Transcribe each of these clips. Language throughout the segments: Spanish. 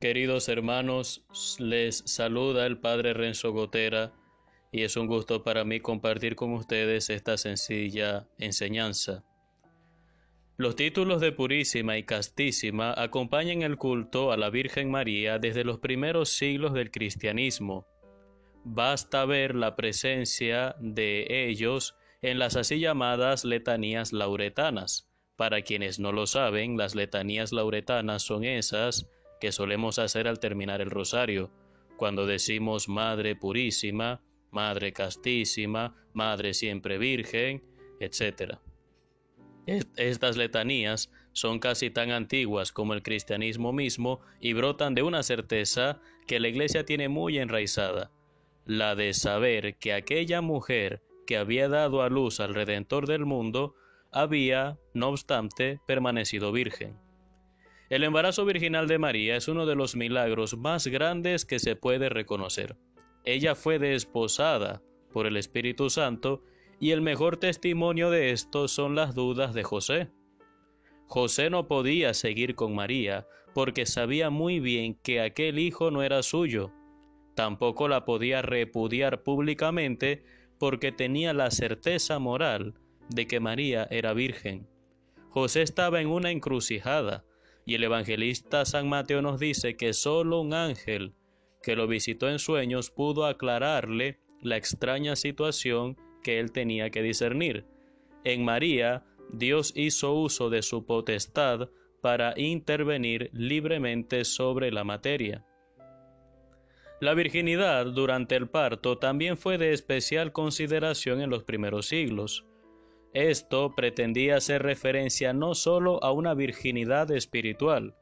Queridos hermanos, les saluda el Padre Renzo Gotera y es un gusto para mí compartir con ustedes esta sencilla enseñanza. Los títulos de Purísima y Castísima acompañan el culto a la Virgen María desde los primeros siglos del cristianismo. Basta ver la presencia de ellos en las así llamadas letanías lauretanas. Para quienes no lo saben, las letanías lauretanas son esas que solemos hacer al terminar el rosario, cuando decimos Madre Purísima, Madre Castísima, Madre Siempre Virgen, etc. Estas letanías son casi tan antiguas como el cristianismo mismo y brotan de una certeza que la Iglesia tiene muy enraizada, la de saber que aquella mujer que había dado a luz al Redentor del mundo había, no obstante, permanecido virgen. El embarazo virginal de María es uno de los milagros más grandes que se puede reconocer. Ella fue desposada por el Espíritu Santo y el mejor testimonio de esto son las dudas de José. José no podía seguir con María porque sabía muy bien que aquel hijo no era suyo. Tampoco la podía repudiar públicamente porque tenía la certeza moral de que María era virgen. José estaba en una encrucijada y el evangelista San Mateo nos dice que solo un ángel que lo visitó en sueños pudo aclararle la extraña situación que él tenía que discernir. En María, Dios hizo uso de su potestad para intervenir libremente sobre la materia. La virginidad durante el parto también fue de especial consideración en los primeros siglos. Esto pretendía hacer referencia no sólo a una virginidad espiritual,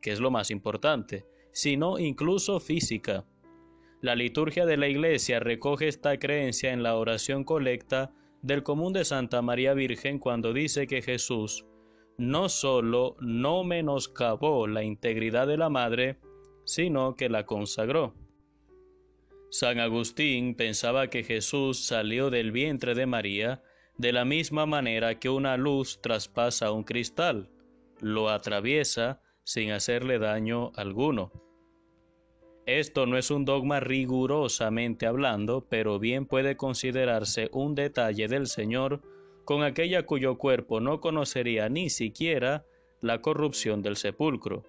que es lo más importante, sino incluso física. La liturgia de la Iglesia recoge esta creencia en la oración colecta del común de Santa María Virgen cuando dice que Jesús no sólo no menoscabó la integridad de la madre, sino que la consagró. San Agustín pensaba que Jesús salió del vientre de María de la misma manera que una luz traspasa un cristal, lo atraviesa sin hacerle daño alguno. Esto no es un dogma rigurosamente hablando, pero bien puede considerarse un detalle del Señor con aquella cuyo cuerpo no conocería ni siquiera la corrupción del sepulcro.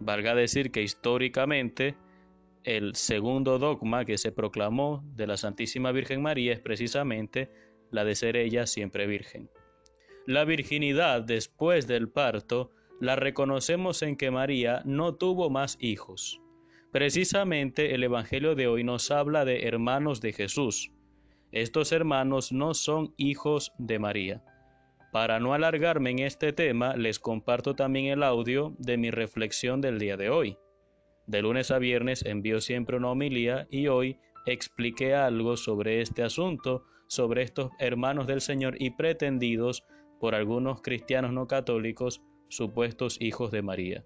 Valga decir que históricamente el segundo dogma que se proclamó de la Santísima Virgen María es precisamente la de ser ella siempre virgen. La virginidad después del parto la reconocemos en que María no tuvo más hijos. Precisamente el Evangelio de hoy nos habla de hermanos de Jesús. Estos hermanos no son hijos de María. Para no alargarme en este tema, les comparto también el audio de mi reflexión del día de hoy. De lunes a viernes envío siempre una homilía y hoy expliqué algo sobre este asunto, sobre estos hermanos del Señor y pretendidos por algunos cristianos no católicos supuestos hijos de María.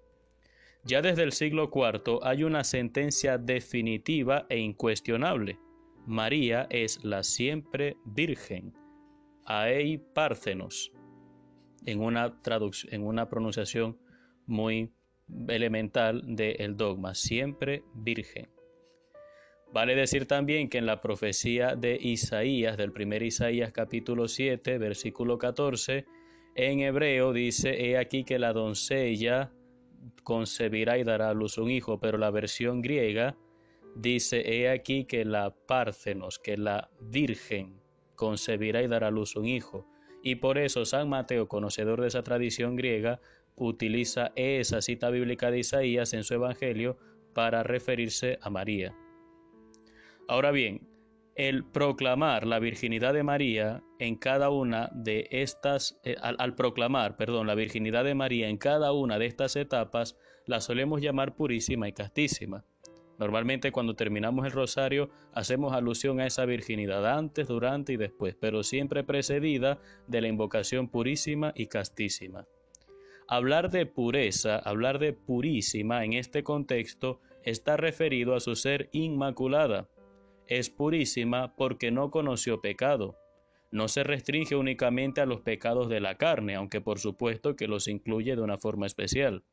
Ya desde el siglo IV hay una sentencia definitiva e incuestionable. María es la siempre Virgen, Aei Párcenos, en una, en una pronunciación muy elemental del dogma, siempre Virgen. Vale decir también que en la profecía de Isaías, del primer Isaías capítulo 7, versículo 14, en hebreo dice, he aquí que la doncella concebirá y dará a luz un hijo, pero la versión griega dice, he aquí que la Párcenos, que la Virgen concebirá y dará a luz un hijo. Y por eso San Mateo, conocedor de esa tradición griega, utiliza esa cita bíblica de Isaías en su Evangelio para referirse a María. Ahora bien, el proclamar la virginidad de María en cada una de estas, eh, al, proclamar, perdón, la virginidad de María en cada una de estas etapas, la solemos llamar purísima y castísima. Normalmente cuando terminamos el rosario hacemos alusión a esa virginidad antes, durante y después, pero siempre precedida de la invocación purísima y castísima. Hablar de pureza, hablar de purísima en este contexto está referido a su ser inmaculada, es purísima porque no conoció pecado. No se restringe únicamente a los pecados de la carne, aunque por supuesto que los incluye de una forma especial.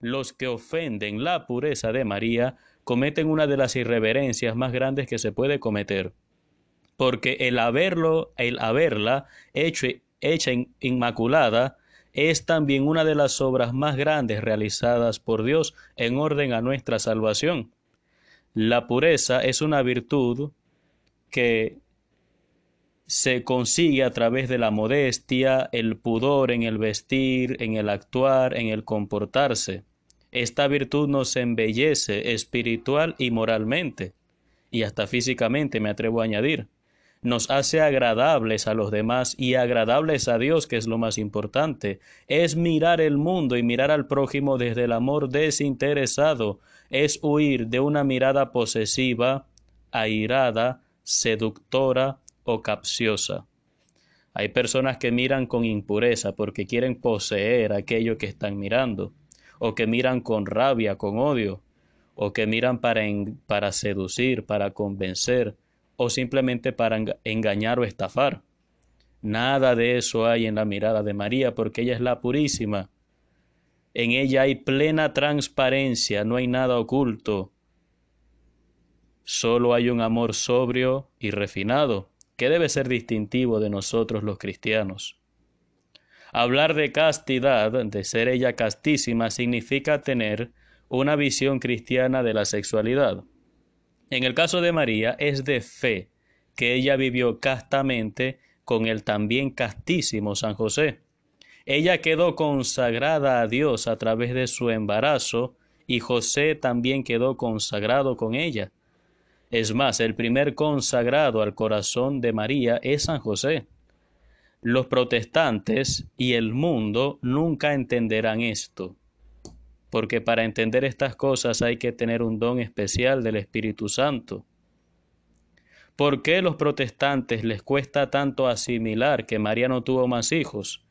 los que ofenden la pureza de María cometen una de las irreverencias más grandes que se puede cometer. Porque el haberlo, el haberla hecho, hecha inmaculada, es también una de las obras más grandes realizadas por Dios en orden a nuestra salvación. La pureza es una virtud que se consigue a través de la modestia, el pudor en el vestir, en el actuar, en el comportarse. Esta virtud nos embellece espiritual y moralmente, y hasta físicamente me atrevo a añadir. Nos hace agradables a los demás y agradables a Dios, que es lo más importante. Es mirar el mundo y mirar al prójimo desde el amor desinteresado. Es huir de una mirada posesiva, airada, seductora, o capciosa. Hay personas que miran con impureza porque quieren poseer aquello que están mirando, o que miran con rabia, con odio, o que miran para, para seducir, para convencer, o simplemente para engañar o estafar. Nada de eso hay en la mirada de María porque ella es la purísima. En ella hay plena transparencia, no hay nada oculto. Solo hay un amor sobrio y refinado que debe ser distintivo de nosotros los cristianos. Hablar de castidad, de ser ella castísima, significa tener una visión cristiana de la sexualidad. En el caso de María es de fe, que ella vivió castamente con el también castísimo San José. Ella quedó consagrada a Dios a través de su embarazo y José también quedó consagrado con ella. Es más, el primer consagrado al corazón de María es San José. Los protestantes y el mundo nunca entenderán esto, porque para entender estas cosas hay que tener un don especial del Espíritu Santo. ¿Por qué los protestantes les cuesta tanto asimilar que María no tuvo más hijos?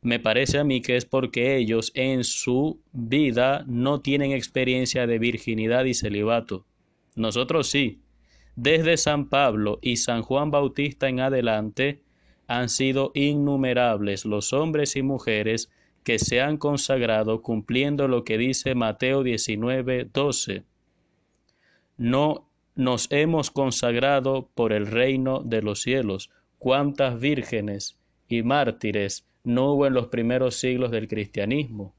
Me parece a mí que es porque ellos en su vida no tienen experiencia de virginidad y celibato. Nosotros sí. Desde San Pablo y San Juan Bautista en adelante han sido innumerables los hombres y mujeres que se han consagrado cumpliendo lo que dice Mateo 19, 12. No nos hemos consagrado por el reino de los cielos. ¿Cuántas vírgenes y mártires no hubo en los primeros siglos del cristianismo?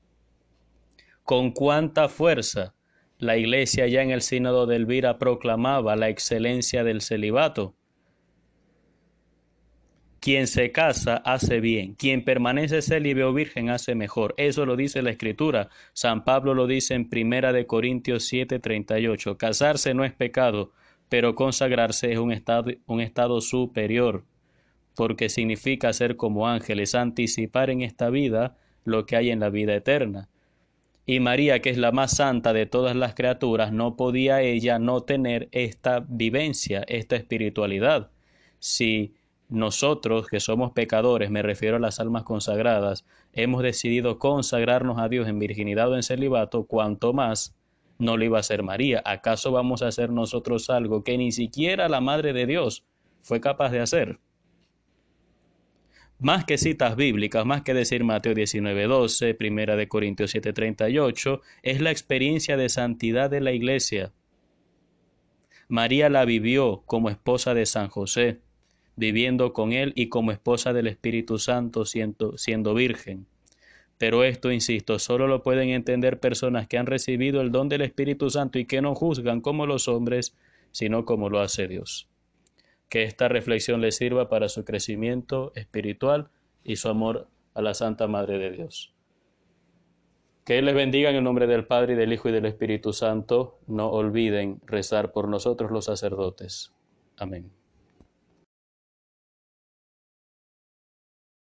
¿Con cuánta fuerza la Iglesia ya en el sínodo de Elvira proclamaba la excelencia del celibato. Quien se casa hace bien, quien permanece célibe o virgen hace mejor. Eso lo dice la Escritura. San Pablo lo dice en Primera de Corintios 7:38. Casarse no es pecado, pero consagrarse es un estado, un estado superior, porque significa ser como ángeles, anticipar en esta vida lo que hay en la vida eterna y María, que es la más santa de todas las criaturas, no podía ella no tener esta vivencia, esta espiritualidad. Si nosotros, que somos pecadores, me refiero a las almas consagradas, hemos decidido consagrarnos a Dios en virginidad o en celibato, cuanto más no lo iba a hacer María. ¿Acaso vamos a hacer nosotros algo que ni siquiera la Madre de Dios fue capaz de hacer? Más que citas bíblicas, más que decir Mateo 19:12, Primera de Corintios 7:38, es la experiencia de santidad de la Iglesia. María la vivió como esposa de San José, viviendo con él y como esposa del Espíritu Santo siendo, siendo virgen. Pero esto, insisto, solo lo pueden entender personas que han recibido el don del Espíritu Santo y que no juzgan como los hombres, sino como lo hace Dios que esta reflexión le sirva para su crecimiento espiritual y su amor a la Santa Madre de Dios. Que Él les bendiga en el nombre del Padre y del Hijo y del Espíritu Santo. No olviden rezar por nosotros los sacerdotes. Amén.